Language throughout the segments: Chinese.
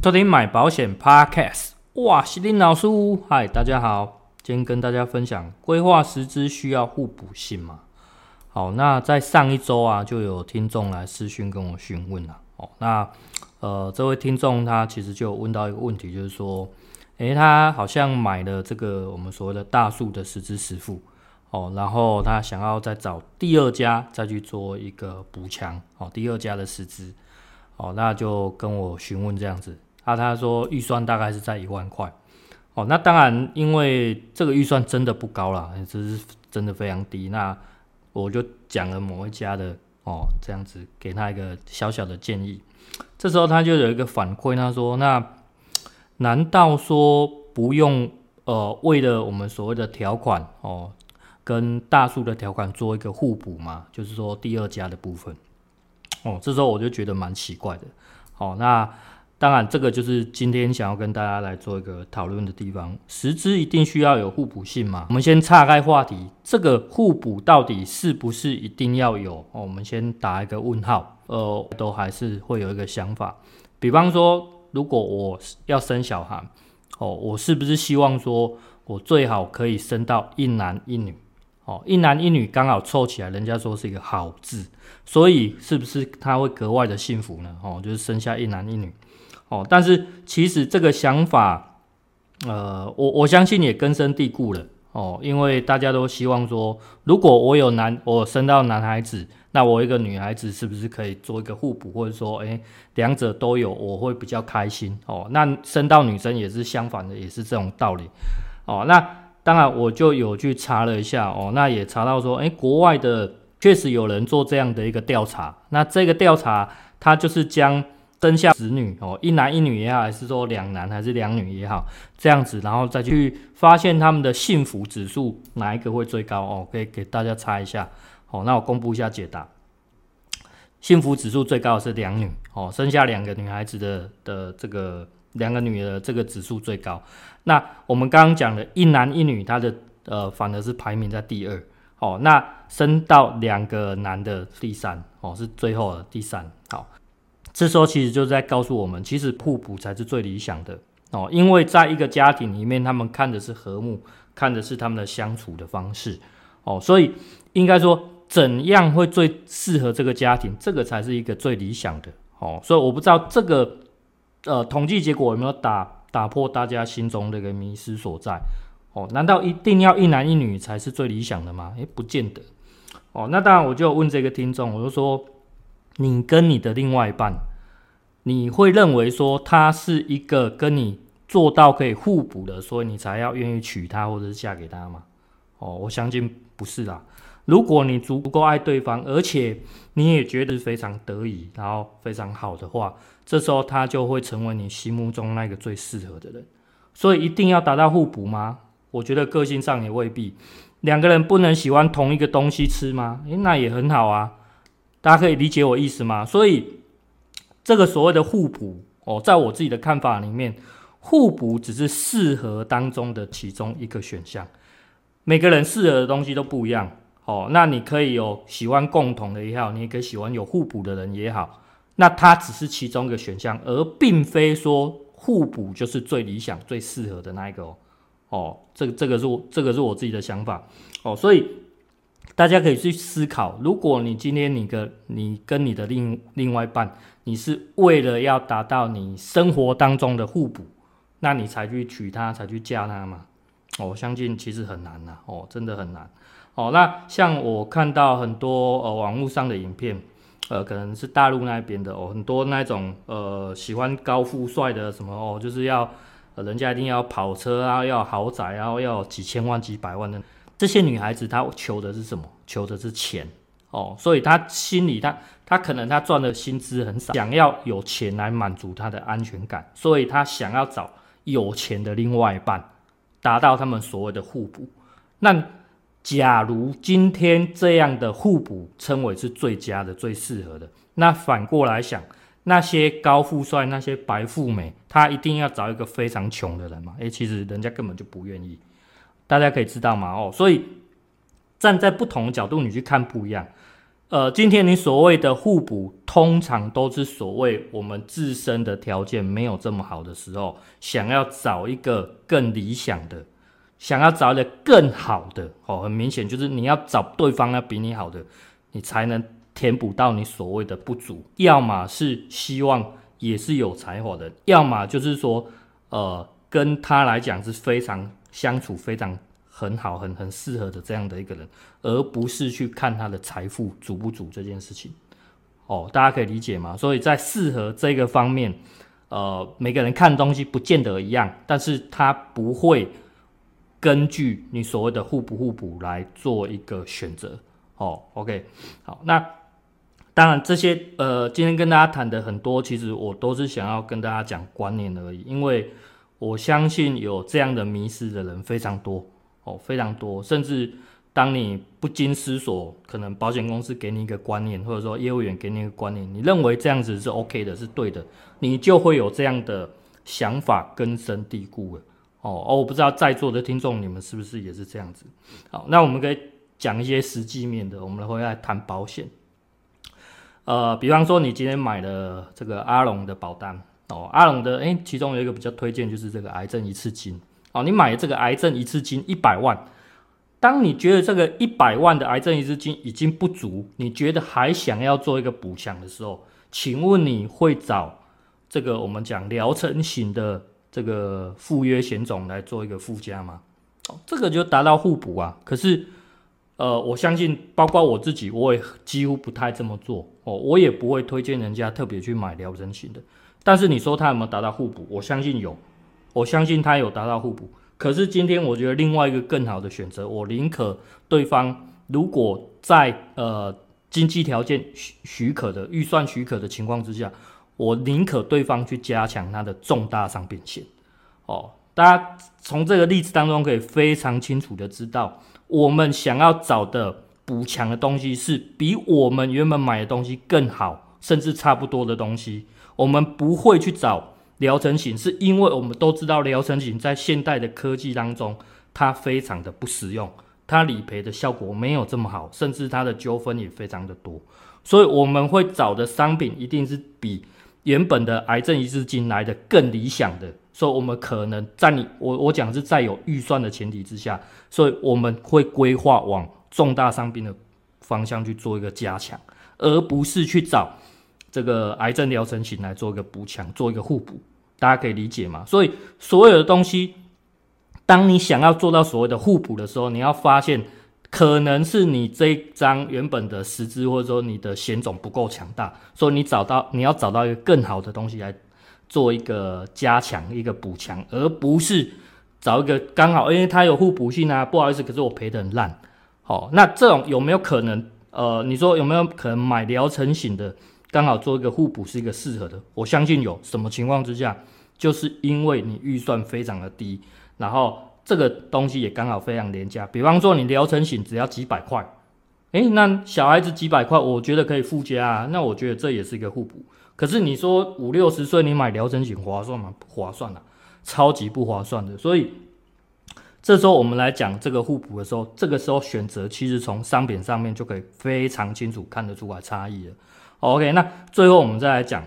收听买保险 Podcast，哇，是林老师，嗨，大家好，今天跟大家分享规划实支需要互补性吗？好，那在上一周啊，就有听众来私讯跟我询问了，哦，那呃，这位听众他其实就问到一个问题，就是说，诶，他好像买了这个我们所谓的大树的十支十付。哦，然后他想要再找第二家再去做一个补强，哦，第二家的实支，哦，那就跟我询问这样子，啊，他说预算大概是在一万块，哦，那当然因为这个预算真的不高啦，这是真的非常低，那我就讲了某一家的，哦，这样子给他一个小小的建议，这时候他就有一个反馈，他说，那难道说不用，呃，为了我们所谓的条款，哦。跟大树的条款做一个互补吗，就是说第二家的部分，哦，这时候我就觉得蛮奇怪的。好，那当然这个就是今天想要跟大家来做一个讨论的地方。实支一定需要有互补性吗？我们先岔开话题，这个互补到底是不是一定要有？我们先打一个问号。呃，都还是会有一个想法，比方说，如果我要生小孩，哦，我是不是希望说我最好可以生到一男一女？哦，一男一女刚好凑起来，人家说是一个好字，所以是不是他会格外的幸福呢？哦，就是生下一男一女。哦，但是其实这个想法，呃，我我相信也根深蒂固了。哦，因为大家都希望说，如果我有男，我生到男孩子，那我一个女孩子是不是可以做一个互补，或者说，诶，两者都有，我会比较开心。哦，那生到女生也是相反的，也是这种道理。哦，那。当然，我就有去查了一下哦，那也查到说，哎，国外的确实有人做这样的一个调查。那这个调查，它就是将生下子女哦，一男一女也好，还是说两男还是两女也好，这样子，然后再去发现他们的幸福指数哪一个会最高哦，可以给大家猜一下。哦，那我公布一下解答，幸福指数最高的是两女哦，生下两个女孩子的的这个。两个女的这个指数最高，那我们刚刚讲的一男一女，他的呃反而是排名在第二，哦，那生到两个男的第三，哦是最后的第三，好，这时候其实就在告诉我们，其实互补才是最理想的，哦，因为在一个家庭里面，他们看的是和睦，看的是他们的相处的方式，哦，所以应该说怎样会最适合这个家庭，这个才是一个最理想的，哦，所以我不知道这个。呃，统计结果有没有打打破大家心中的一个迷失所在？哦，难道一定要一男一女才是最理想的吗？诶，不见得。哦，那当然，我就问这个听众，我就说，你跟你的另外一半，你会认为说他是一个跟你做到可以互补的，所以你才要愿意娶她或者是嫁给他吗？哦，我相信不是啦。如果你足够爱对方，而且你也觉得非常得意，然后非常好的话，这时候他就会成为你心目中那个最适合的人。所以一定要达到互补吗？我觉得个性上也未必。两个人不能喜欢同一个东西吃吗？诶，那也很好啊。大家可以理解我意思吗？所以这个所谓的互补哦，在我自己的看法里面，互补只是适合当中的其中一个选项。每个人适合的东西都不一样。哦，那你可以有喜欢共同的也好，你也可以喜欢有互补的人也好，那它只是其中一个选项，而并非说互补就是最理想、最适合的那一个哦。哦，这个这个是我这个是我自己的想法哦，所以大家可以去思考，如果你今天你跟你跟你的另另外一半，你是为了要达到你生活当中的互补，那你才去娶她，才去嫁她嘛？我相信其实很难呐，哦，真的很难。哦，那像我看到很多呃网络上的影片，呃，可能是大陆那边的哦，很多那种呃喜欢高富帅的什么哦，就是要呃人家一定要跑车啊，要豪宅，然后要几千万几百万的这些女孩子，她求的是什么？求的是钱哦，所以他心里他他可能他赚的薪资很少，想要有钱来满足他的安全感，所以他想要找有钱的另外一半，达到他们所谓的互补。那假如今天这样的互补称为是最佳的、最适合的，那反过来想，那些高富帅、那些白富美，他一定要找一个非常穷的人嘛？诶，其实人家根本就不愿意。大家可以知道吗？哦，所以站在不同的角度你去看不一样。呃，今天你所谓的互补，通常都是所谓我们自身的条件没有这么好的时候，想要找一个更理想的，想要找一个更好的，哦，很明显就是你要找对方要比你好的，你才能填补到你所谓的不足。要么是希望也是有才华的，要么就是说，呃，跟他来讲是非常相处非常。很好，很很适合的这样的一个人，而不是去看他的财富足不足这件事情。哦，大家可以理解吗？所以在适合这个方面，呃，每个人看东西不见得一样，但是他不会根据你所谓的互不互补来做一个选择。哦，OK，好，那当然这些呃，今天跟大家谈的很多，其实我都是想要跟大家讲观念而已，因为我相信有这样的迷失的人非常多。非常多，甚至当你不经思索，可能保险公司给你一个观念，或者说业务员给你一个观念，你认为这样子是 OK 的，是对的，你就会有这样的想法根深蒂固了。哦哦，我不知道在座的听众你们是不是也是这样子？好，那我们可以讲一些实际面的，我们会来谈保险。呃，比方说你今天买了这个阿龙的保单，哦，阿龙的，诶，其中有一个比较推荐就是这个癌症一次金。哦，你买这个癌症一次金一百万，当你觉得这个一百万的癌症一次金已经不足，你觉得还想要做一个补强的时候，请问你会找这个我们讲疗程型的这个附约险种来做一个附加吗？哦，这个就达到互补啊。可是，呃，我相信包括我自己，我也几乎不太这么做哦，我也不会推荐人家特别去买疗程型的。但是你说它有没有达到互补？我相信有。我相信他有达到互补，可是今天我觉得另外一个更好的选择，我宁可对方如果在呃经济条件许许可的预算许可的情况之下，我宁可对方去加强他的重大伤病险。哦，大家从这个例子当中可以非常清楚的知道，我们想要找的补强的东西是比我们原本买的东西更好，甚至差不多的东西，我们不会去找。疗程型是因为我们都知道，疗程型在现代的科技当中，它非常的不实用，它理赔的效果没有这么好，甚至它的纠纷也非常的多，所以我们会找的商品一定是比原本的癌症一次金来的更理想的，所以我们可能在你我我讲是在有预算的前提之下，所以我们会规划往重大伤病的方向去做一个加强，而不是去找。这个癌症疗程型来做一个补强，做一个互补，大家可以理解吗？所以所有的东西，当你想要做到所谓的互补的时候，你要发现可能是你这一张原本的实支或者说你的险种不够强大，所以你找到你要找到一个更好的东西来做一个加强、一个补强，而不是找一个刚好，因为它有互补性啊，不好意思，可是我赔得很烂。好，那这种有没有可能？呃，你说有没有可能买疗程型的？刚好做一个互补是一个适合的，我相信有什么情况之下，就是因为你预算非常的低，然后这个东西也刚好非常廉价。比方说你疗程型只要几百块，诶，那小孩子几百块，我觉得可以附加啊。那我觉得这也是一个互补。可是你说五六十岁你买疗程型划算吗？不划算啊，超级不划算的。所以这时候我们来讲这个互补的时候，这个时候选择其实从商品上面就可以非常清楚看得出来差异了。OK，那最后我们再来讲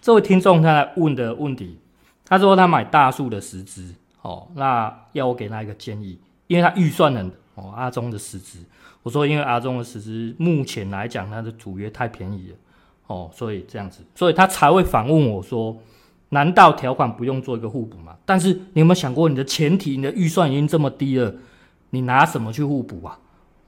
这位听众他来问的问题。他说他买大树的实支，哦，那要我给他一个建议，因为他预算很哦，阿中的实支。我说因为阿中的实支目前来讲，他的主约太便宜了，哦，所以这样子，所以他才会反问我说，难道条款不用做一个互补吗？但是你有没有想过，你的前提，你的预算已经这么低了，你拿什么去互补啊？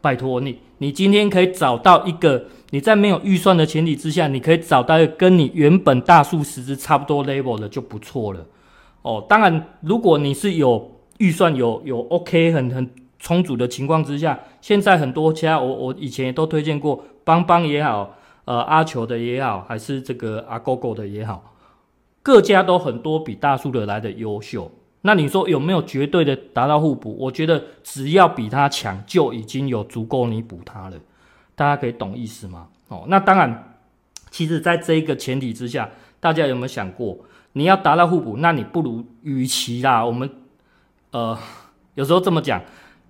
拜托你，你今天可以找到一个你在没有预算的前提之下，你可以找到一个跟你原本大树实支差不多 level 的就不错了。哦，当然，如果你是有预算有有 OK 很很充足的情况之下，现在很多家我我以前也都推荐过，邦邦也好，呃阿球的也好，还是这个阿狗狗的也好，各家都很多比大树的来的优秀。那你说有没有绝对的达到互补？我觉得只要比他强，就已经有足够弥补他了。大家可以懂意思吗？哦，那当然，其实在这个前提之下，大家有没有想过，你要达到互补，那你不如与其啦，我们呃有时候这么讲，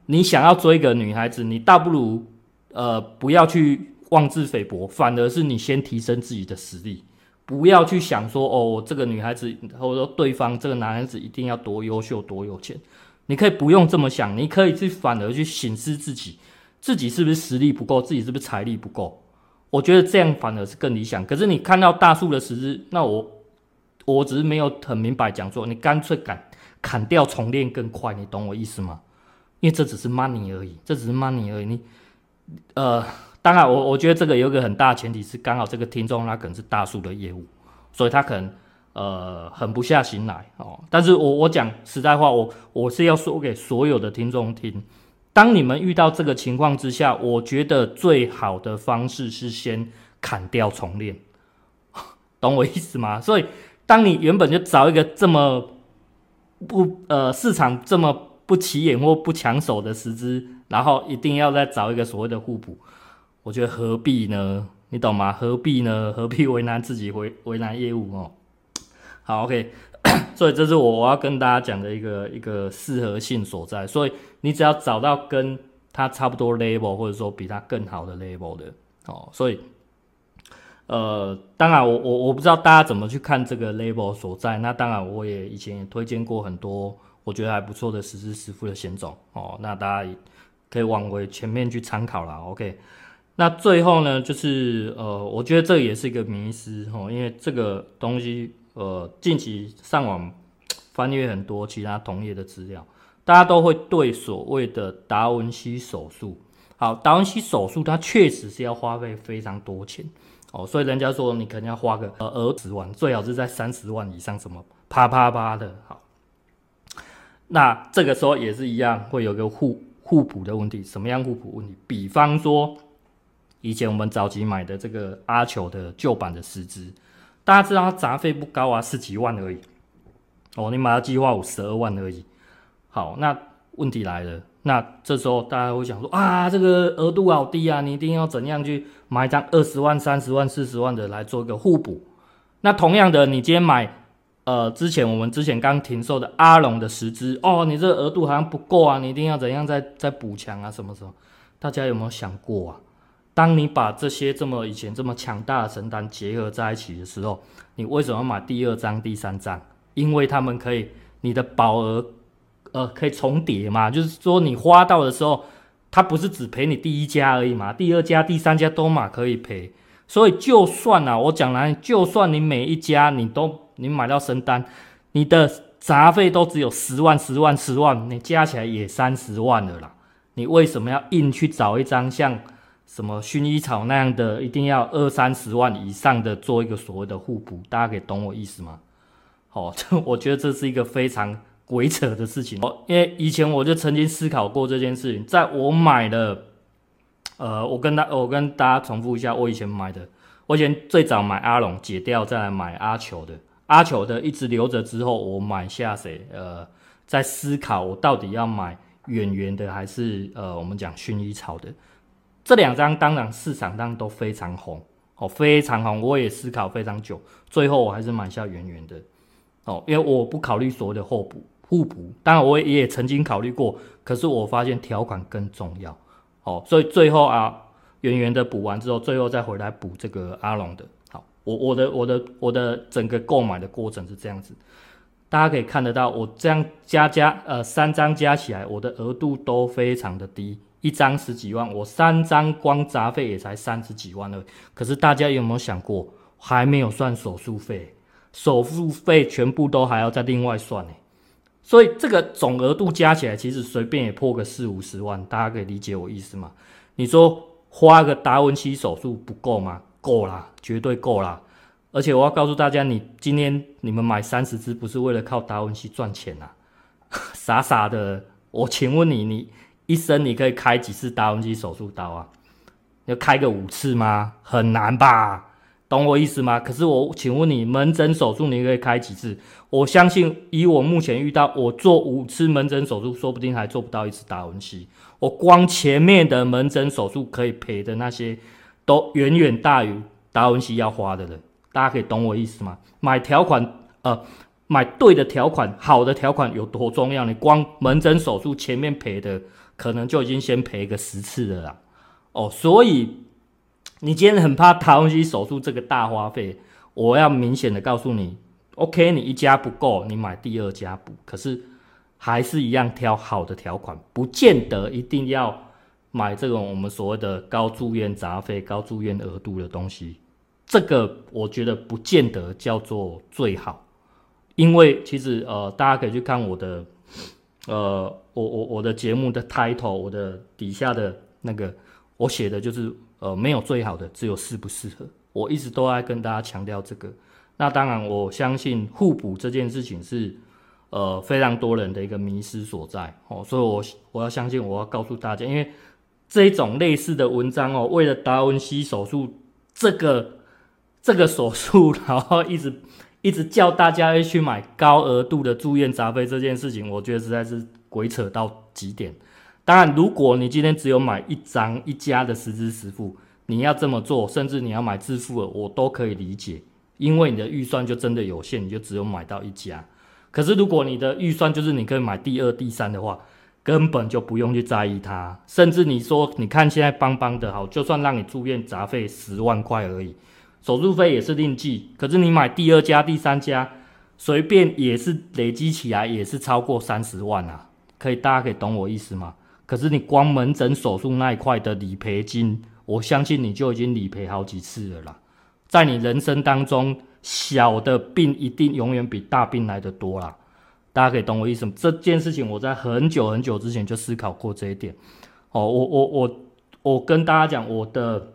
你想要追一个女孩子，你倒不如呃不要去妄自菲薄，反而是你先提升自己的实力，不要去想说哦，这个女孩子或者说对方这个男孩子一定要多优秀多有钱，你可以不用这么想，你可以去反而去省思自己，自己是不是实力不够，自己是不是财力不够，我觉得这样反而是更理想。可是你看到大树的实质，那我我只是没有很明白讲说，你干脆砍砍掉重练更快，你懂我意思吗？因为这只是 money 而已，这只是 money 而已。你，呃，当然我，我觉得这个有一个很大的前提是，刚好这个听众他可能是大树的业务，所以他可能呃狠不下心来哦。但是我我讲实在话，我我是要说给所有的听众听，当你们遇到这个情况之下，我觉得最好的方式是先砍掉重练，懂我意思吗？所以，当你原本就找一个这么不呃市场这么。不起眼或不抢手的师资，然后一定要再找一个所谓的互补，我觉得何必呢？你懂吗？何必呢？何必为难自己，为为难业务哦？好，OK，所以这是我我要跟大家讲的一个一个适合性所在。所以你只要找到跟他差不多 level，或者说比他更好的 level 的哦。所以，呃，当然我我我不知道大家怎么去看这个 level 所在。那当然我也以前也推荐过很多。我觉得还不错的实支实付的险种哦，那大家可以往回前面去参考啦。OK，那最后呢，就是呃，我觉得这也是一个迷思哦，因为这个东西呃，近期上网翻阅很多其他同业的资料，大家都会对所谓的达文西手术，好，达文西手术它确实是要花费非常多钱哦，所以人家说你可能要花个呃二十万，最好是在三十万以上，什么啪啪啪的，好。那这个时候也是一样，会有个互互补的问题。什么样互补问题？比方说，以前我们早期买的这个阿球的旧版的十支，大家知道它杂费不高啊，十几万而已。哦，你买它计划五十二万而已。好，那问题来了，那这时候大家会想说啊，这个额度好低啊，你一定要怎样去买一张二十万、三十万、四十万的来做一个互补？那同样的，你今天买。呃，之前我们之前刚停售的阿龙的十支哦，你这额度好像不够啊，你一定要怎样再再补强啊？什么什么？大家有没有想过啊？当你把这些这么以前这么强大的神单结合在一起的时候，你为什么要买第二张、第三张？因为他们可以，你的保额呃可以重叠嘛，就是说你花到的时候，它不是只赔你第一家而已嘛，第二家、第三家都嘛可以赔。所以就算啊，我讲来，就算你每一家你都。你买到神单，你的杂费都只有十万、十万、十万，你加起来也三十万了啦。你为什么要硬去找一张像什么薰衣草那样的，一定要二三十万以上的做一个所谓的互补？大家可以懂我意思吗？好，这我觉得这是一个非常鬼扯的事情。因为以前我就曾经思考过这件事情，在我买的，呃，我跟大我跟大家重复一下，我以前买的，我以前最早买阿龙解掉，再来买阿球的。阿球的一直留着之后，我买下谁？呃，在思考我到底要买圆圆的还是呃，我们讲薰衣草的。这两张当然市场上都非常红哦，非常红。我也思考非常久，最后我还是买下圆圆的哦，因为我不考虑所谓的互补互补。当然我也曾经考虑过，可是我发现条款更重要哦，所以最后啊，圆圆的补完之后，最后再回来补这个阿龙的。好我我的我的我的整个购买的过程是这样子，大家可以看得到，我这样加加呃三张加起来，我的额度都非常的低，一张十几万，我三张光杂费也才三十几万了。可是大家有没有想过，还没有算手术费，手术费全部都还要再另外算呢？所以这个总额度加起来，其实随便也破个四五十万，大家可以理解我意思吗？你说花个达文西手术不够吗？够啦，绝对够啦！而且我要告诉大家，你今天你们买三十支，不是为了靠达文西赚钱、啊？傻傻的！我请问你，你一生你可以开几次达文西手术刀啊？要开个五次吗？很难吧？懂我意思吗？可是我请问你，门诊手术你可以开几次？我相信以我目前遇到，我做五次门诊手术，说不定还做不到一次达文西。我光前面的门诊手术可以赔的那些。都远远大于达文西要花的了，大家可以懂我意思吗？买条款，呃，买对的条款，好的条款有多重要？你光门诊手术前面赔的，可能就已经先赔个十次了啦。哦，所以你今天很怕达文西手术这个大花费，我要明显的告诉你，OK，你一家不够，你买第二家补，可是还是一样挑好的条款，不见得一定要买这种我们所谓的高住院杂费、高住院额度的东西。这个我觉得不见得叫做最好，因为其实呃，大家可以去看我的呃，我我我的节目的 title，我的底下的那个我写的就是。呃，没有最好的，只有适不适合。我一直都在跟大家强调这个。那当然，我相信互补这件事情是呃非常多人的一个迷失所在哦。所以我我要相信，我要告诉大家，因为这种类似的文章哦，为了达文西手术这个这个手术，然后一直一直叫大家去买高额度的住院杂费这件事情，我觉得实在是鬼扯到极点。当然，如果你今天只有买一张一家的实支实付，你要这么做，甚至你要买自付的，我都可以理解，因为你的预算就真的有限，你就只有买到一家。可是如果你的预算就是你可以买第二、第三的话，根本就不用去在意它。甚至你说，你看现在邦邦的好，就算让你住院杂费十万块而已，手术费也是另计。可是你买第二家、第三家，随便也是累积起来也是超过三十万啊！可以，大家可以懂我意思吗？可是你光门诊手术那一块的理赔金，我相信你就已经理赔好几次了啦。在你人生当中，小的病一定永远比大病来得多啦。大家可以懂我意思吗？这件事情我在很久很久之前就思考过这一点。哦，我我我我跟大家讲，我的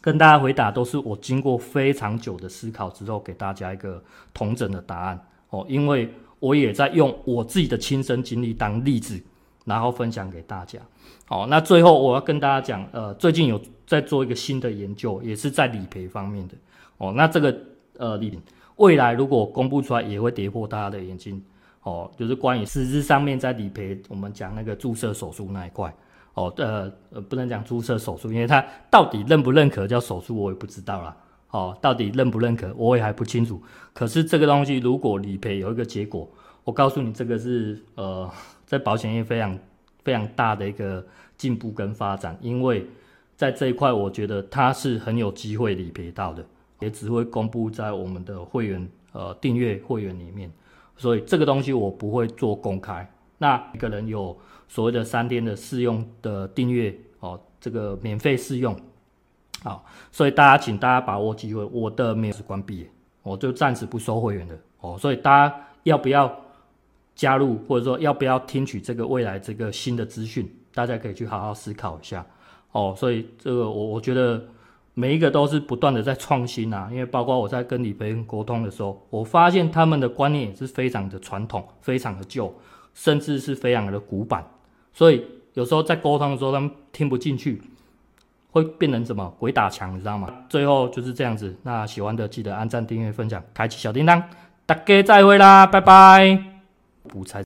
跟大家回答都是我经过非常久的思考之后给大家一个统整的答案。哦，因为我也在用我自己的亲身经历当例子。然后分享给大家。好，那最后我要跟大家讲，呃，最近有在做一个新的研究，也是在理赔方面的。哦，那这个呃，理未来如果公布出来，也会跌破大家的眼睛。哦，就是关于实质上面在理赔，我们讲那个注射手术那一块。哦，呃，呃不能讲注射手术，因为他到底认不认可叫手术，我也不知道啦。哦，到底认不认可，我也还不清楚。可是这个东西如果理赔有一个结果，我告诉你，这个是呃。在保险业非常非常大的一个进步跟发展，因为在这一块，我觉得它是很有机会理赔到的，也只会公布在我们的会员呃订阅会员里面，所以这个东西我不会做公开。那一个人有所谓的三天的试用的订阅哦，这个免费试用，好，所以大家请大家把握机会，我的免费关闭，我就暂时不收会员的哦，所以大家要不要？加入或者说要不要听取这个未来这个新的资讯，大家可以去好好思考一下哦。所以这个我我觉得每一个都是不断的在创新啊，因为包括我在跟理赔人沟通的时候，我发现他们的观念也是非常的传统，非常的旧，甚至是非常的古板。所以有时候在沟通的时候，他们听不进去，会变成什么鬼打墙，你知道吗？最后就是这样子。那喜欢的记得按赞、订阅、分享、开启小叮当。大家再会啦，拜拜。补财。